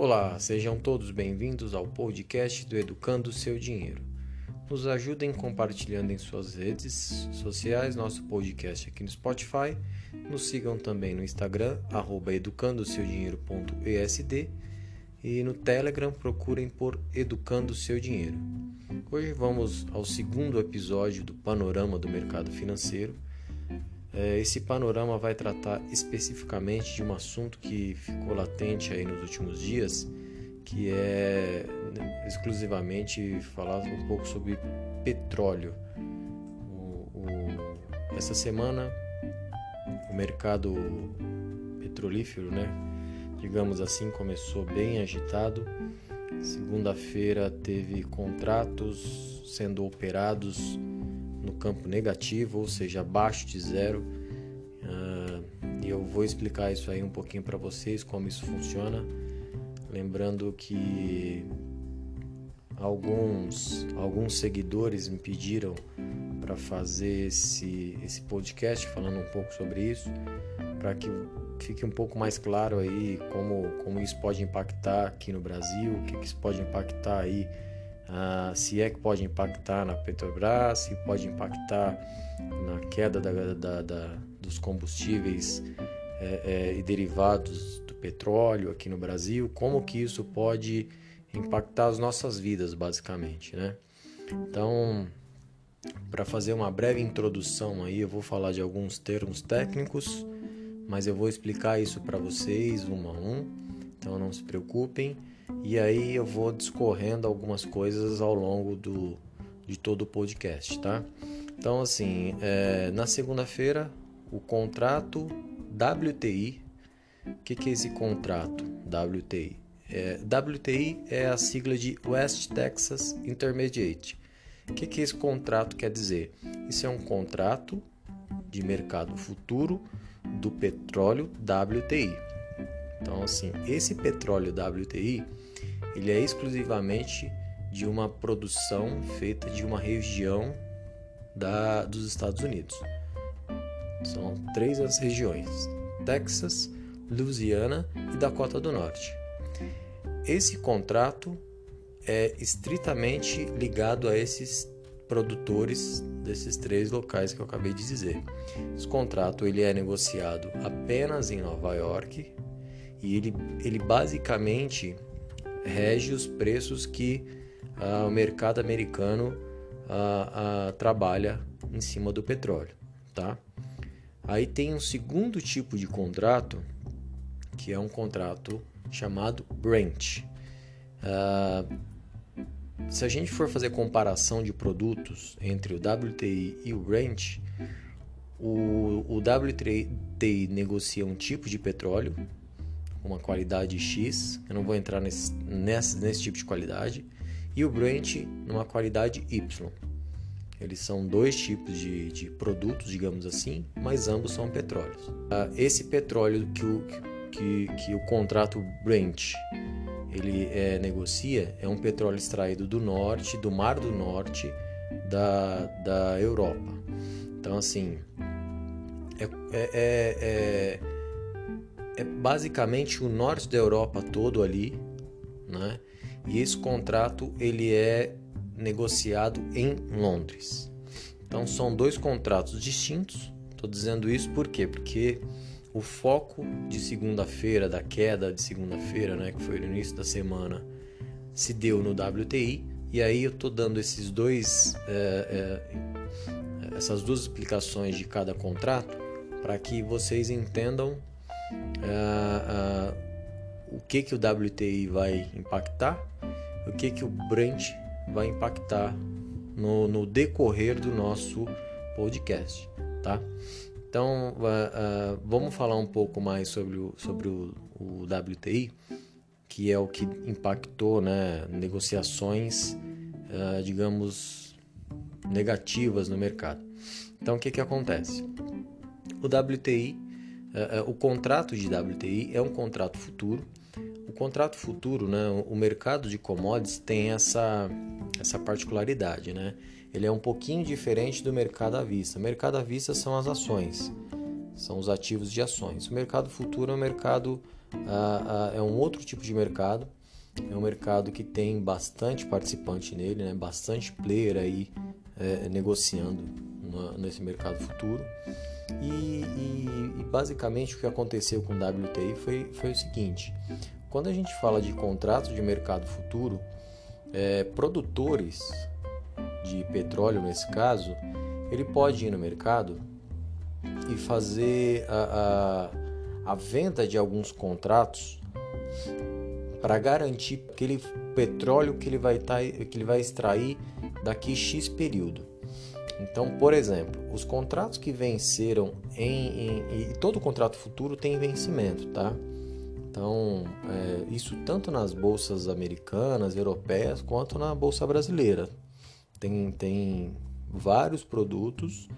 Olá, sejam todos bem-vindos ao podcast do Educando Seu Dinheiro. Nos ajudem compartilhando em suas redes sociais nosso podcast aqui no Spotify. Nos sigam também no Instagram, educandoseudinheiro.esd e no Telegram procurem por Educando Seu Dinheiro. Hoje vamos ao segundo episódio do Panorama do Mercado Financeiro esse panorama vai tratar especificamente de um assunto que ficou latente aí nos últimos dias, que é né, exclusivamente falar um pouco sobre petróleo. O, o, essa semana o mercado petrolífero, né, digamos assim, começou bem agitado. Segunda-feira teve contratos sendo operados no campo negativo, ou seja, abaixo de zero. Uh, e eu vou explicar isso aí um pouquinho para vocês, como isso funciona. Lembrando que alguns, alguns seguidores me pediram para fazer esse, esse podcast falando um pouco sobre isso, para que fique um pouco mais claro aí como, como isso pode impactar aqui no Brasil, o que, que isso pode impactar aí ah, se é que pode impactar na Petrobras, se pode impactar na queda da, da, da, dos combustíveis é, é, e derivados do petróleo aqui no Brasil, como que isso pode impactar as nossas vidas, basicamente, né? Então, para fazer uma breve introdução aí, eu vou falar de alguns termos técnicos, mas eu vou explicar isso para vocês um a um, então não se preocupem e aí eu vou discorrendo algumas coisas ao longo do, de todo o podcast, tá? Então, assim, é, na segunda-feira, o contrato WTI. O que, que é esse contrato WTI? É, WTI é a sigla de West Texas Intermediate. O que, que esse contrato quer dizer? Isso é um contrato de mercado futuro do petróleo WTI. Então, assim, esse petróleo WTI ele é exclusivamente de uma produção feita de uma região da, dos Estados Unidos. São três as regiões: Texas, Louisiana e Dakota do Norte. Esse contrato é estritamente ligado a esses produtores desses três locais que eu acabei de dizer. Esse contrato ele é negociado apenas em Nova York e ele, ele basicamente rege os preços que ah, o mercado americano ah, ah, trabalha em cima do petróleo, tá? Aí tem um segundo tipo de contrato que é um contrato chamado Brent. se a gente for fazer comparação de produtos entre o WTI e o Brent, o, o WTI negocia um tipo de petróleo uma qualidade X, eu não vou entrar nesse, nesse, nesse tipo de qualidade, e o Brent numa qualidade Y. Eles são dois tipos de, de produtos, digamos assim, mas ambos são petróleos. Ah, esse petróleo que o, que, que o contrato Brent ele é, negocia é um petróleo extraído do norte, do Mar do Norte da, da Europa. Então, assim, é, é, é, é basicamente o norte da Europa todo ali, né? E esse contrato ele é negociado em Londres. Então são dois contratos distintos. Estou dizendo isso por quê? Porque o foco de segunda-feira, da queda de segunda-feira, né, que foi no início da semana, se deu no WTI. E aí eu estou dando esses dois, é, é, essas duas explicações de cada contrato para que vocês entendam uh, uh, o que, que o WTI vai impactar, o que, que o Brent vai impactar no, no decorrer do nosso podcast, tá? Então, uh, vamos falar um pouco mais sobre o, sobre o, o WTI, que é o que impactou né, negociações, digamos, negativas no mercado. Então, o que, que acontece? O WTI o contrato de WTI é um contrato futuro. O contrato futuro, né, o mercado de commodities tem essa, essa particularidade, né? Ele é um pouquinho diferente do mercado à vista. O mercado à vista são as ações. são os ativos de ações. O mercado futuro é um mercado ah, ah, é um outro tipo de mercado, é um mercado que tem bastante participante nele, né? bastante player aí é, negociando nesse mercado futuro. E, e, e, basicamente o que aconteceu com o WTI foi, foi o seguinte: quando a gente fala de contratos de mercado futuro, é, produtores de petróleo nesse caso, ele pode ir no mercado e fazer a, a, a venda de alguns contratos para garantir aquele petróleo que ele vai tá, que ele vai extrair daqui x período. Então, por exemplo, os contratos que venceram em, em e todo contrato futuro tem vencimento, tá? Então, é, isso tanto nas bolsas americanas, europeias, quanto na bolsa brasileira. Tem, tem vários produtos,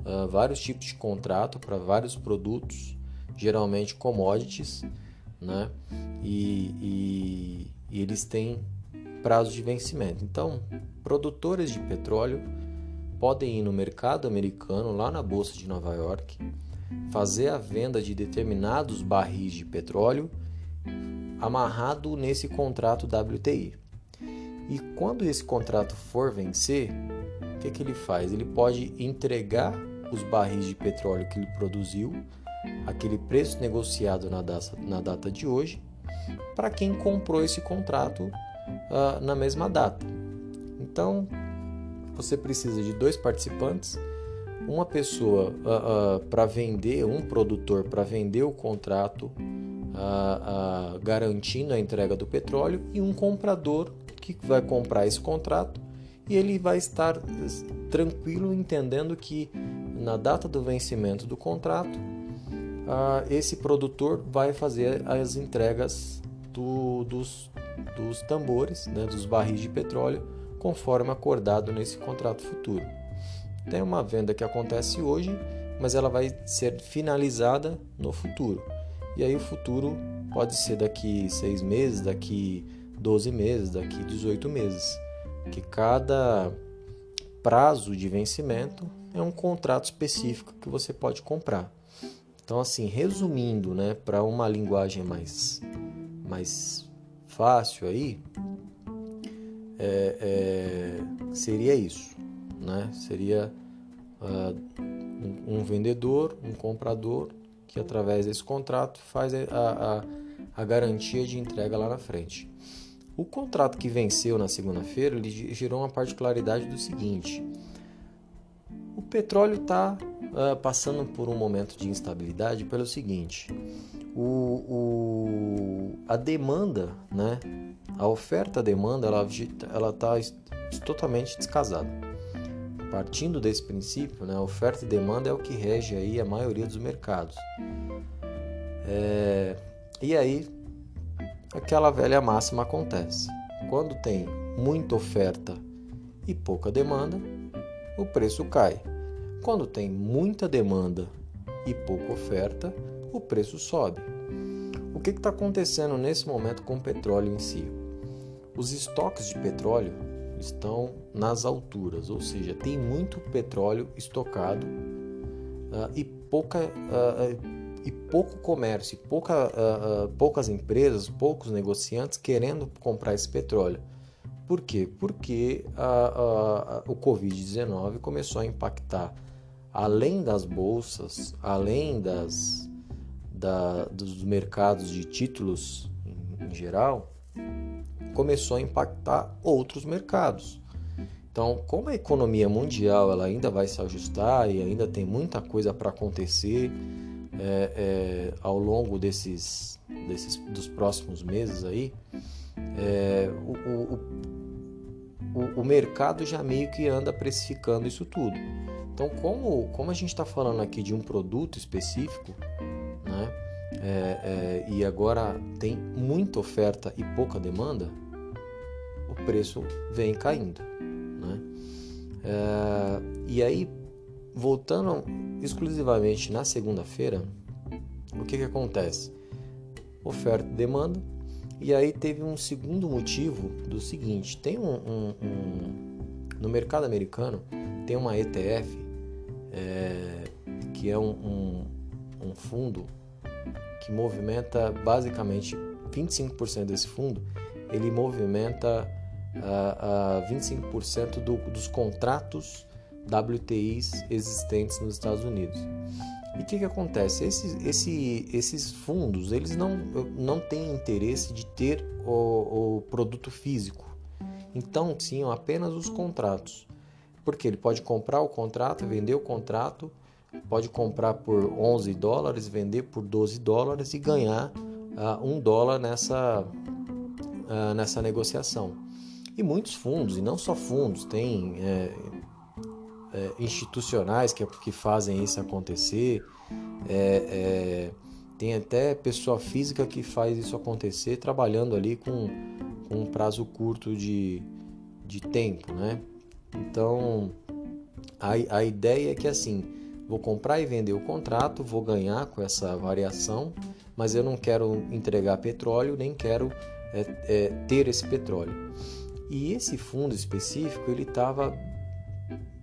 uh, vários tipos de contrato para vários produtos, geralmente commodities, né? E, e, e eles têm prazo de vencimento. Então, produtores de petróleo podem ir no mercado americano, lá na bolsa de Nova York, fazer a venda de determinados barris de petróleo amarrado nesse contrato WTI. E quando esse contrato for vencer, o que, que ele faz? Ele pode entregar os barris de petróleo que ele produziu, aquele preço negociado na data, na data de hoje, para quem comprou esse contrato uh, na mesma data. Então, você precisa de dois participantes uma pessoa uh, uh, para vender, um produtor para vender o contrato, uh, garantindo a entrega do petróleo, e um comprador que vai comprar esse contrato e ele vai estar tranquilo entendendo que na data do vencimento do contrato, esse produtor vai fazer as entregas do, dos, dos tambores, né, dos barris de petróleo, conforme acordado nesse contrato futuro. Tem uma venda que acontece hoje, mas ela vai ser finalizada no futuro. E aí o futuro pode ser daqui seis meses, daqui 12 meses, daqui 18 meses. Que cada prazo de vencimento é um contrato específico que você pode comprar. Então, assim, resumindo, né, para uma linguagem mais, mais fácil aí, é, é, seria isso né? Seria uh, um, um, vendedor, um comprador que através desse contrato faz a, a, a garantia de entrega lá na frente. O contrato que venceu na segunda-feira ele gerou uma particularidade do seguinte: o petróleo está uh, passando por um momento de instabilidade pelo seguinte: o, o, a demanda, né, a oferta-demanda, ela está totalmente descasada. Partindo desse princípio, né, oferta e demanda é o que rege aí a maioria dos mercados. É, e aí, aquela velha máxima acontece. Quando tem muita oferta e pouca demanda, o preço cai. Quando tem muita demanda e pouca oferta, o preço sobe. O que está acontecendo nesse momento com o petróleo em si? Os estoques de petróleo estão nas alturas, ou seja, tem muito petróleo estocado uh, e, pouca, uh, e pouco comércio, pouca, uh, poucas empresas, poucos negociantes querendo comprar esse petróleo. Por quê? Porque o Covid-19 começou a impactar além das bolsas, além das, da, dos mercados de títulos em, em geral, começou a impactar outros mercados. Então, como a economia mundial ela ainda vai se ajustar e ainda tem muita coisa para acontecer é, é, ao longo desses, desses dos próximos meses aí, é, o, o, o, o, mercado já meio que anda precificando isso tudo. Então, como, como a gente está falando aqui de um produto específico, né, é, é, e agora tem muita oferta e pouca demanda, o preço vem caindo. Né? É, e aí, voltando exclusivamente na segunda-feira, o que, que acontece? Oferta e demanda. E aí teve um segundo motivo do seguinte: tem um, um, um no mercado americano tem uma ETF é, que é um, um fundo que movimenta basicamente 25% desse fundo, ele movimenta uh, uh, 25% do, dos contratos WTIs existentes nos Estados Unidos. E o que, que acontece? Esses, esse, esses fundos eles não, não têm interesse de ter o, o produto físico. Então tinham apenas os contratos. Porque ele pode comprar o contrato, vender o contrato, pode comprar por 11 dólares, vender por 12 dólares e ganhar uh, um dólar nessa, uh, nessa negociação. E muitos fundos, e não só fundos, tem é, é, institucionais que, que fazem isso acontecer, é, tem até pessoa física que faz isso acontecer trabalhando ali com, com um prazo curto de, de tempo, né? Então, a, a ideia é que assim, vou comprar e vender o contrato, vou ganhar com essa variação, mas eu não quero entregar petróleo, nem quero é, é, ter esse petróleo. E esse fundo específico, ele estava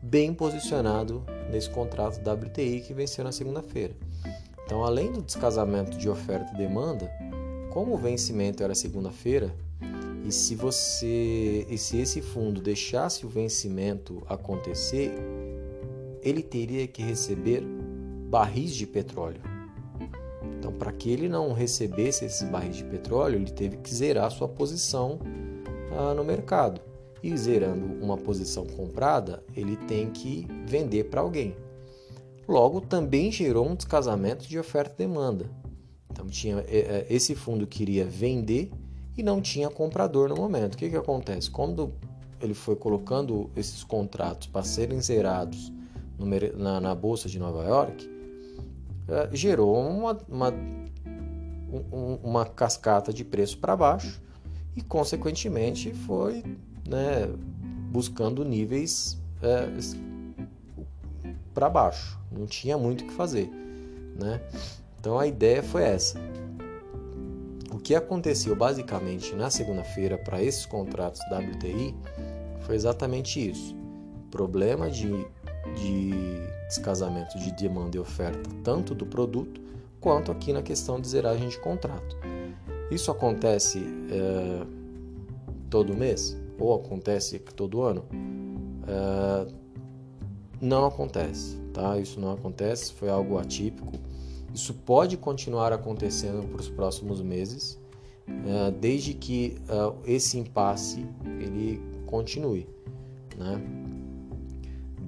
bem posicionado nesse contrato WTI que venceu na segunda-feira. Então, além do descasamento de oferta e demanda, como o vencimento era segunda-feira, e se você e se esse fundo deixasse o vencimento acontecer, ele teria que receber barris de petróleo. Então, para que ele não recebesse esses barris de petróleo, ele teve que zerar sua posição ah, no mercado e zerando uma posição comprada, ele tem que vender para alguém. Logo, também gerou um descasamento de oferta e demanda. Então, tinha é, é, esse fundo queria vender e não tinha comprador no momento. O que, que acontece? Quando ele foi colocando esses contratos para serem zerados na, na, Bolsa de Nova York, é, gerou uma, uma, um, uma cascata de preço para baixo e, consequentemente, foi né, buscando níveis é, para baixo. Não tinha muito o que fazer. Né? Então a ideia foi essa. O que aconteceu basicamente na segunda-feira para esses contratos WTI foi exatamente isso: problema de, de descasamento de demanda e oferta, tanto do produto quanto aqui na questão de zeragem de contrato. Isso acontece é, todo mês? ou acontece todo ano, é, não acontece, tá? Isso não acontece, foi algo atípico. Isso pode continuar acontecendo para os próximos meses, é, desde que é, esse impasse ele continue, né?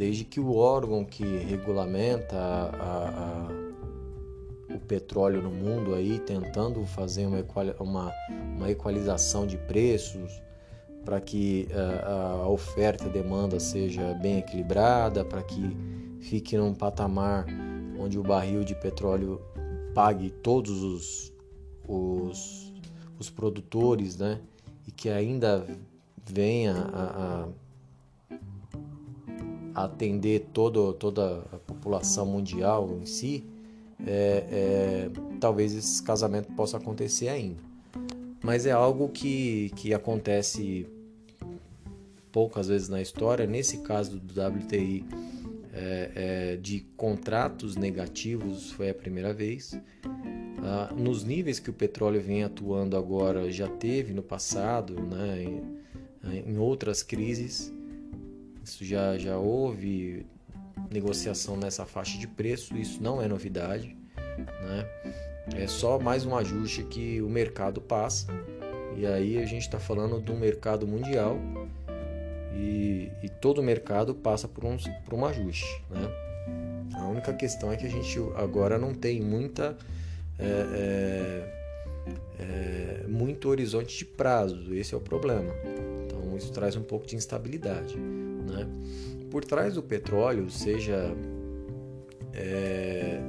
Desde que o órgão que regulamenta a, a, a, o petróleo no mundo aí tentando fazer uma, uma, uma equalização de preços, para que a oferta e a demanda seja bem equilibrada, para que fique num patamar onde o barril de petróleo pague todos os, os, os produtores, né? E que ainda venha a atender todo, toda a população mundial em si, é, é, talvez esse casamento possa acontecer ainda mas é algo que, que acontece poucas vezes na história. Nesse caso do WTI, é, é, de contratos negativos, foi a primeira vez. Ah, nos níveis que o petróleo vem atuando agora, já teve no passado, né, em, em outras crises. Isso já, já houve negociação nessa faixa de preço, isso não é novidade. Né? É só mais um ajuste que o mercado passa. E aí a gente está falando um mercado mundial e, e todo mercado passa por um, por um ajuste. Né? A única questão é que a gente agora não tem muita. É, é, é, muito horizonte de prazo, esse é o problema. Então isso traz um pouco de instabilidade. Né? Por trás do petróleo, seja é,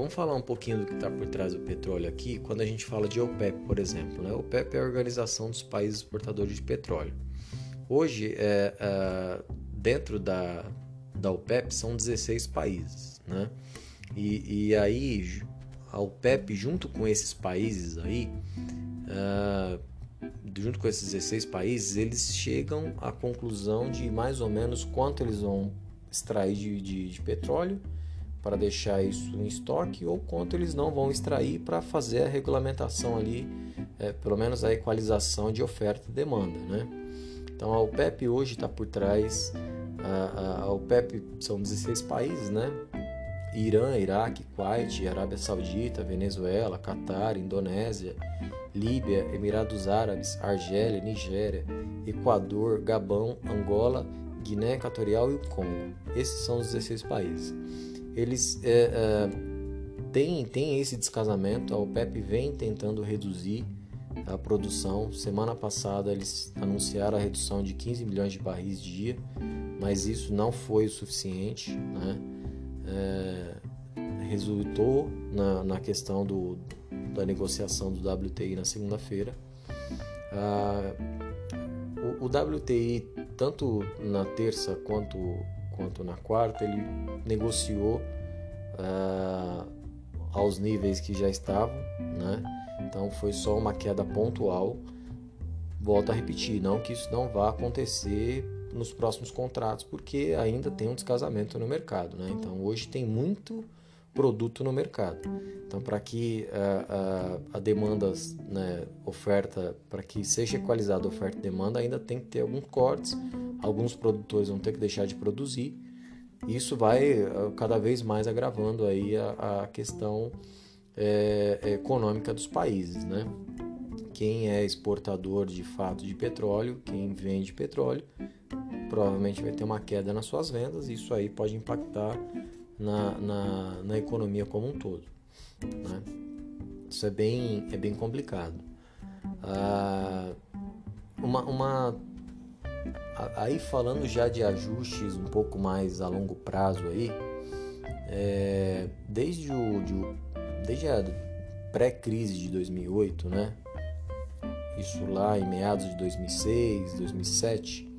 Vamos falar um pouquinho do que está por trás do petróleo aqui, quando a gente fala de OPEP, por exemplo. Né? OPEP é a Organização dos Países Exportadores de Petróleo. Hoje, é, é, dentro da, da OPEP, são 16 países. Né? E, e aí, a OPEP, junto com esses países aí, é, junto com esses 16 países, eles chegam à conclusão de mais ou menos quanto eles vão extrair de, de, de petróleo para deixar isso em estoque ou quanto eles não vão extrair para fazer a regulamentação ali, é, pelo menos a equalização de oferta e demanda, né? Então a OPEP hoje está por trás, a, a, a, OPEP são 16 países, né? Irã, Iraque, Kuwait, Arábia Saudita, Venezuela, Catar, Indonésia, Líbia, Emirados Árabes, Argélia, Nigéria, Equador, Gabão, Angola, Guiné Equatorial e o Congo. Esses são os 16 países eles é, é, têm, têm esse descasamento. A OPEP vem tentando reduzir a produção. Semana passada eles anunciaram a redução de 15 milhões de barris dia, mas isso não foi o suficiente. Né? É, resultou na, na questão do, da negociação do WTI na segunda-feira. Ah, o, o WTI, tanto na terça quanto quanto na quarta, ele negociou uh, aos níveis que já estavam, né? Então foi só uma queda pontual. Volto a repetir, não que isso não vá acontecer nos próximos contratos, porque ainda tem um descasamento no mercado, né? Então hoje tem muito produto no mercado. Então, para que a, a, a demanda, né, oferta, para que seja equalizada a oferta e demanda, ainda tem que ter alguns cortes. Alguns produtores vão ter que deixar de produzir. Isso vai uh, cada vez mais agravando aí a, a questão econômica dos países, né? Quem é exportador de fato de petróleo, quem vende petróleo, provavelmente vai ter uma queda nas suas vendas. E isso aí pode impactar na, na, na economia como um todo. Né? Isso é bem, é bem complicado. Ah, uma, uma, aí falando já de ajustes um pouco mais a longo prazo aí, é, desde o de, desde a pré-crise de 2008, né? Isso lá em meados de 2006, 2007,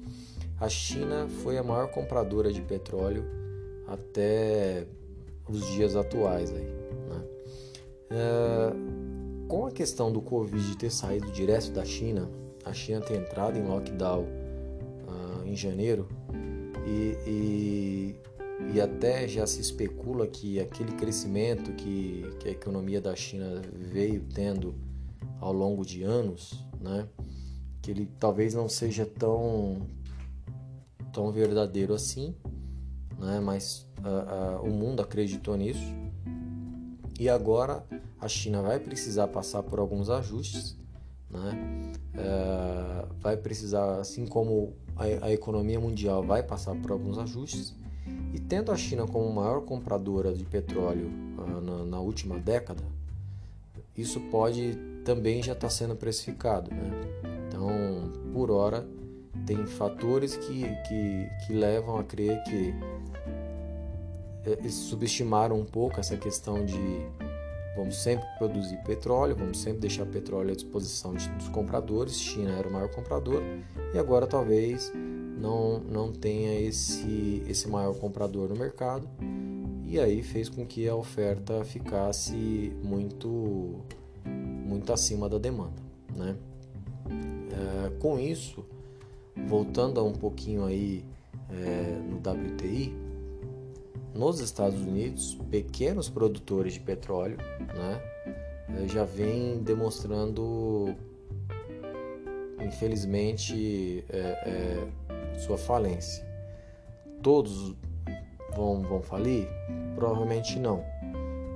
a China foi a maior compradora de petróleo até os dias atuais aí. Né? É, com a questão do Covid ter saído direto da China, a China ter entrado em lockdown uh, em janeiro e, e, e, até já se especula que aquele crescimento que, que a economia da China veio tendo ao longo de anos, né, que ele talvez não seja tão, tão verdadeiro assim, né? mas uh, uh, o mundo acreditou nisso. E agora a China vai precisar passar por alguns ajustes, né? Uh, vai precisar, assim como a, a, economia mundial vai passar por alguns ajustes, e tendo a China como maior compradora de petróleo na, na, última década, isso pode também já estar tá sendo precificado. Né? Então, por hora, tem fatores que, que, que levam a crer que é, subestimaram um pouco essa questão de vamos sempre produzir petróleo, vamos sempre deixar petróleo à disposição dos compradores. China era o maior comprador e agora talvez não, não tenha esse, esse maior comprador no mercado e aí fez com que a oferta ficasse muito, muito acima da demanda. Né? É, com isso, voltando a um pouquinho aí é, no WTI, nos Estados Unidos, pequenos produtores de petróleo né, eh, já vêm demonstrando, infelizmente, é, é, sua falência. Todos vão, vão falir? Provavelmente não.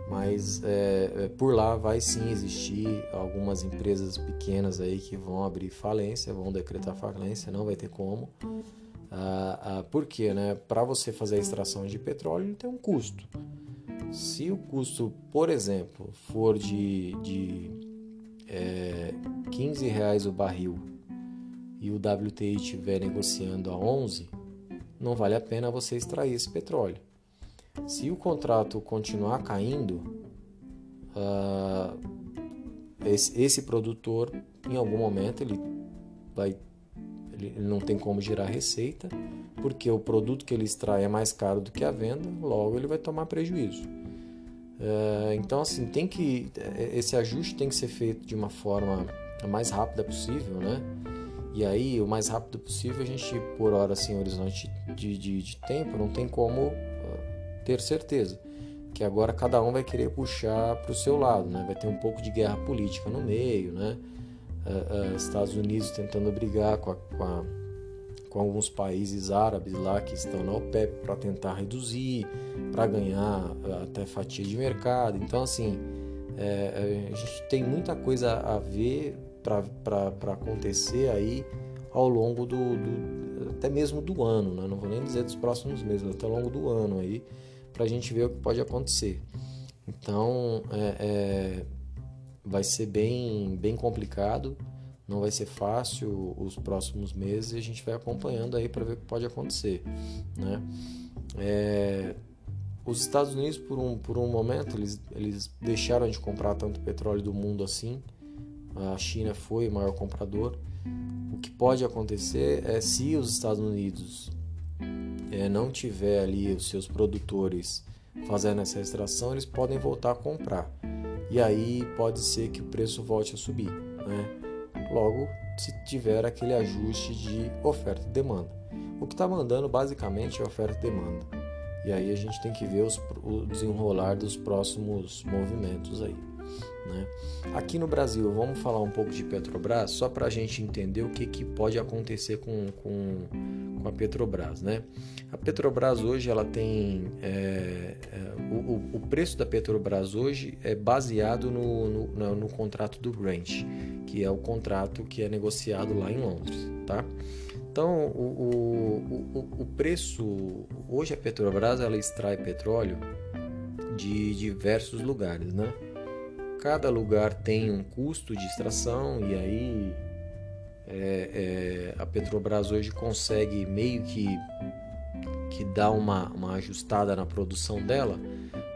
Mas é, por lá vai sim existir algumas empresas pequenas aí que vão abrir falência, vão decretar falência, não vai ter como. Ah, ah, por quê? Né? Para você fazer a extração de petróleo, tem um custo. Se o custo, por exemplo, for de, de é, 15 reais o barril e o WTI estiver negociando a 11, não vale a pena você extrair esse petróleo. Se o contrato continuar caindo, uh, esse, esse, produtor, em algum momento, ele vai ele não tem como gerar receita, porque o produto que ele extrai é mais caro do que a venda, logo ele vai tomar prejuízo. É, então, assim, tem que esse ajuste tem que ser feito de uma forma a mais rápida possível, né? E aí, o mais rápido possível, a gente, por hora, assim, horizonte de, de, de tempo, não tem como uh, ter certeza. Que agora cada um vai querer puxar para o seu lado, né? Vai ter um pouco de guerra política no meio, né? Uh, uh, Estados Unidos tentando brigar com, a, com, a, com, alguns países árabes lá que estão na OPEP para tentar reduzir, para ganhar até fatia de mercado. Então, assim, é, a gente tem muita coisa a ver para acontecer aí ao longo do, do, até mesmo do ano, né? não vou nem dizer dos próximos meses, até ao longo do ano aí, para a gente ver o que pode acontecer. Então, é, é, vai ser bem, bem complicado, não vai ser fácil os próximos meses e a gente vai acompanhando aí para ver o que pode acontecer, né? É, os Estados Unidos, por um, por um momento, eles, eles deixaram de comprar tanto petróleo do mundo assim, a China foi o maior comprador. O que pode acontecer é se os Estados Unidos é, não tiver ali os seus produtores fazendo essa extração, eles podem voltar a comprar. E aí pode ser que o preço volte a subir. Né? Logo, se tiver aquele ajuste de oferta e demanda. O que está mandando basicamente é oferta e demanda. E aí a gente tem que ver os, o desenrolar dos próximos movimentos aí. Né? Aqui no Brasil, vamos falar um pouco de Petrobras, só para a gente entender o que, que pode acontecer com, com, com, a Petrobras. Né? A Petrobras hoje ela tem. É, é, o, o, preço da Petrobras hoje é baseado no, no, no, contrato do Brent, que é o contrato que é negociado lá em Londres. Tá? Então, o, o, o preço. Hoje a Petrobras ela extrai petróleo de diversos lugares, né? cada lugar tem um custo de extração e aí é, é, a Petrobras hoje consegue meio que, que dar uma, uma ajustada na produção dela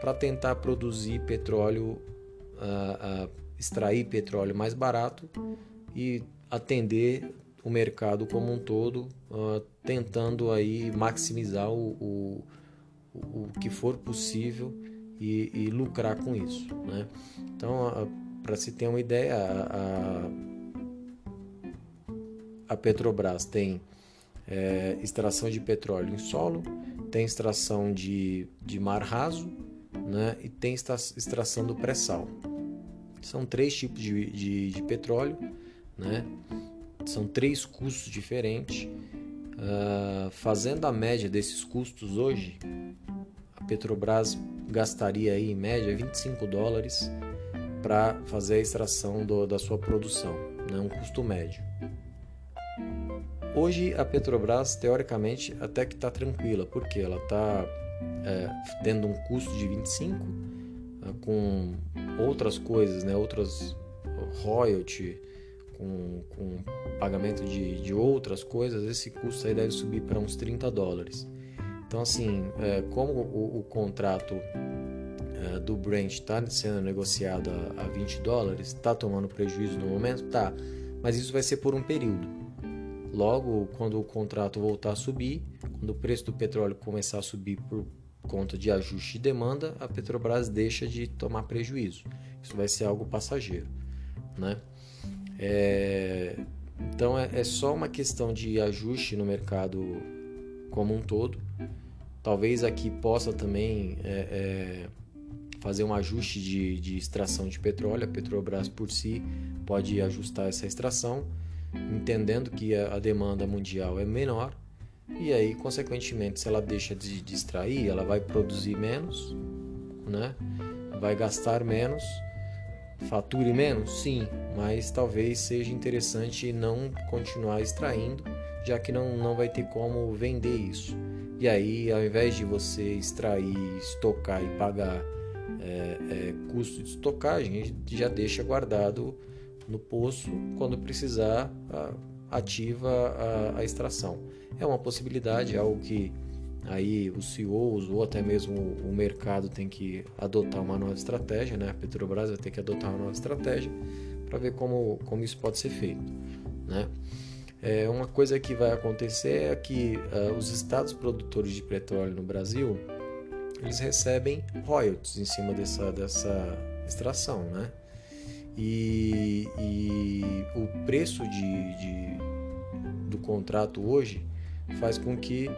para tentar produzir petróleo, uh, uh, extrair petróleo mais barato e atender o mercado como um todo, uh, tentando aí maximizar o, o, o que for possível e, e lucrar com isso. Né? Então, para se ter uma ideia, a, a Petrobras tem é, extração de petróleo em solo, tem extração de, de mar raso né? e tem extração do pré-sal. São três tipos de, de, de, petróleo, né? são três custos diferentes. Uh, fazendo a média desses custos hoje, a Petrobras gastaria aí, em média 25 dólares para fazer a extração do, da sua produção, né? um custo médio. Hoje a Petrobras, teoricamente, até que está tranquila, porque ela está é, tendo um custo de 25 é, com outras coisas, né? outras royalty, com, com pagamento de, de outras coisas, esse custo aí deve subir para uns 30 dólares. Então, assim, é, como o, o contrato é, do Brent está sendo negociado a, a 20 dólares, está tomando prejuízo no momento? Tá, mas isso vai ser por um período. Logo, quando o contrato voltar a subir, quando o preço do petróleo começar a subir por conta de ajuste de demanda, a Petrobras deixa de tomar prejuízo. Isso vai ser algo passageiro, né? É, então é, é, só uma questão de ajuste no mercado como um todo. Talvez aqui possa também é, é, fazer um ajuste de, de extração de petróleo. A Petrobras por si pode ajustar essa extração, entendendo que a, demanda mundial é menor e aí, consequentemente, se ela deixa de, extrair, ela vai produzir menos, né? vai gastar menos, fature menos, sim, mas talvez seja interessante não continuar extraindo, já que não, não vai ter como vender isso. E aí, ao invés de você extrair, estocar e pagar é, é, custo de estocagem, já deixa guardado no poço, quando precisar, ativa a, a extração. É uma possibilidade, é algo que aí os CEOs ou até mesmo o mercado tem que adotar uma nova estratégia, né? A Petrobras vai ter que adotar uma nova estratégia para ver como, como isso pode ser feito, né? É, uma coisa que vai acontecer é que uh, os estados produtores de petróleo no Brasil eles recebem royalties em cima dessa, dessa extração, né? E, e o preço de, de, do contrato hoje faz com que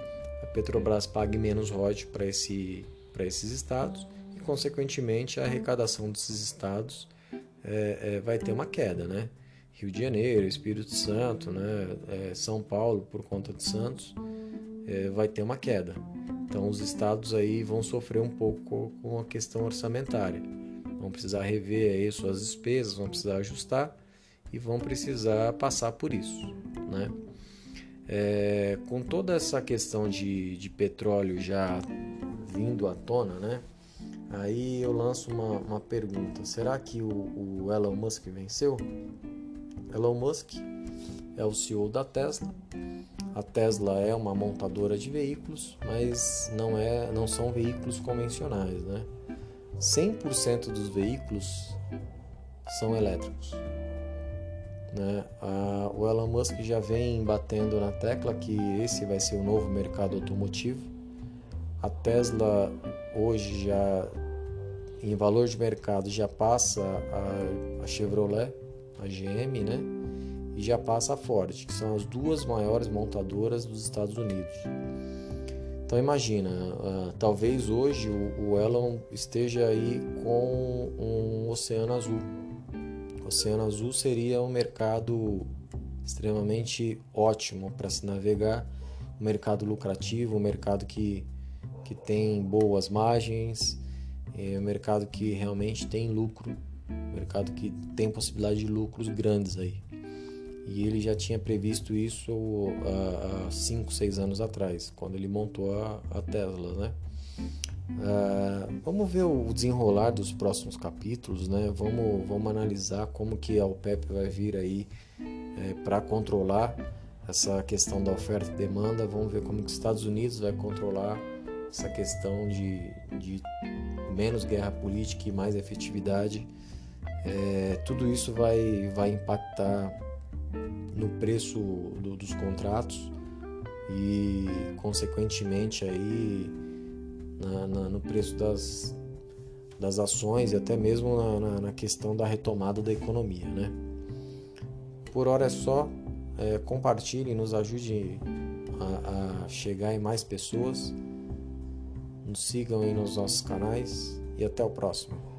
a Petrobras pague menos royalties para esse, esses estados e, consequentemente, a arrecadação desses estados é, é, vai ter uma queda, né? Rio de Janeiro, Espírito Santo, né? É, São Paulo, por conta de Santos, é, vai ter uma queda. Então, os estados aí vão sofrer um pouco com a questão orçamentária. Vão precisar rever aí suas despesas, vão precisar ajustar e vão precisar passar por isso, né? É, com toda essa questão de, de petróleo já vindo à tona, né? Aí eu lanço uma, uma pergunta: será que o, o Elon Musk venceu? Elon Musk é o CEO da Tesla. A Tesla é uma montadora de veículos, mas não, é, não são veículos convencionais, né? 100% dos veículos são elétricos. Né? A, o Elon Musk já vem batendo na tecla que esse vai ser o novo mercado automotivo. A Tesla hoje já em valor de mercado já passa a, a Chevrolet, a GM, né? E já passa a Ford, que são as duas maiores montadoras dos Estados Unidos. Então imagina, uh, talvez hoje o, o Elon esteja aí com um oceano azul Oceano Azul seria um mercado extremamente ótimo para se navegar, um mercado lucrativo, um mercado que, que tem boas margens, é um mercado que realmente tem lucro, um mercado que tem possibilidade de lucros grandes aí. E ele já tinha previsto isso há 5, 6 anos atrás, quando ele montou a, a Tesla, né? Uh, vamos ver o desenrolar dos próximos capítulos, né? Vamos, vamos analisar como que a OPEP vai vir aí é, para controlar essa questão da oferta e demanda. Vamos ver como que os Estados Unidos vai controlar essa questão de, de menos guerra política e mais efetividade. É, tudo isso vai, vai impactar no preço do, dos contratos e, consequentemente, aí na, na, no preço das, das ações e até mesmo na, na, questão da retomada da economia. Né? Por hora é só, é, compartilhe, nos ajude a, a chegar em mais pessoas, nos sigam aí nos nossos canais e até o próximo.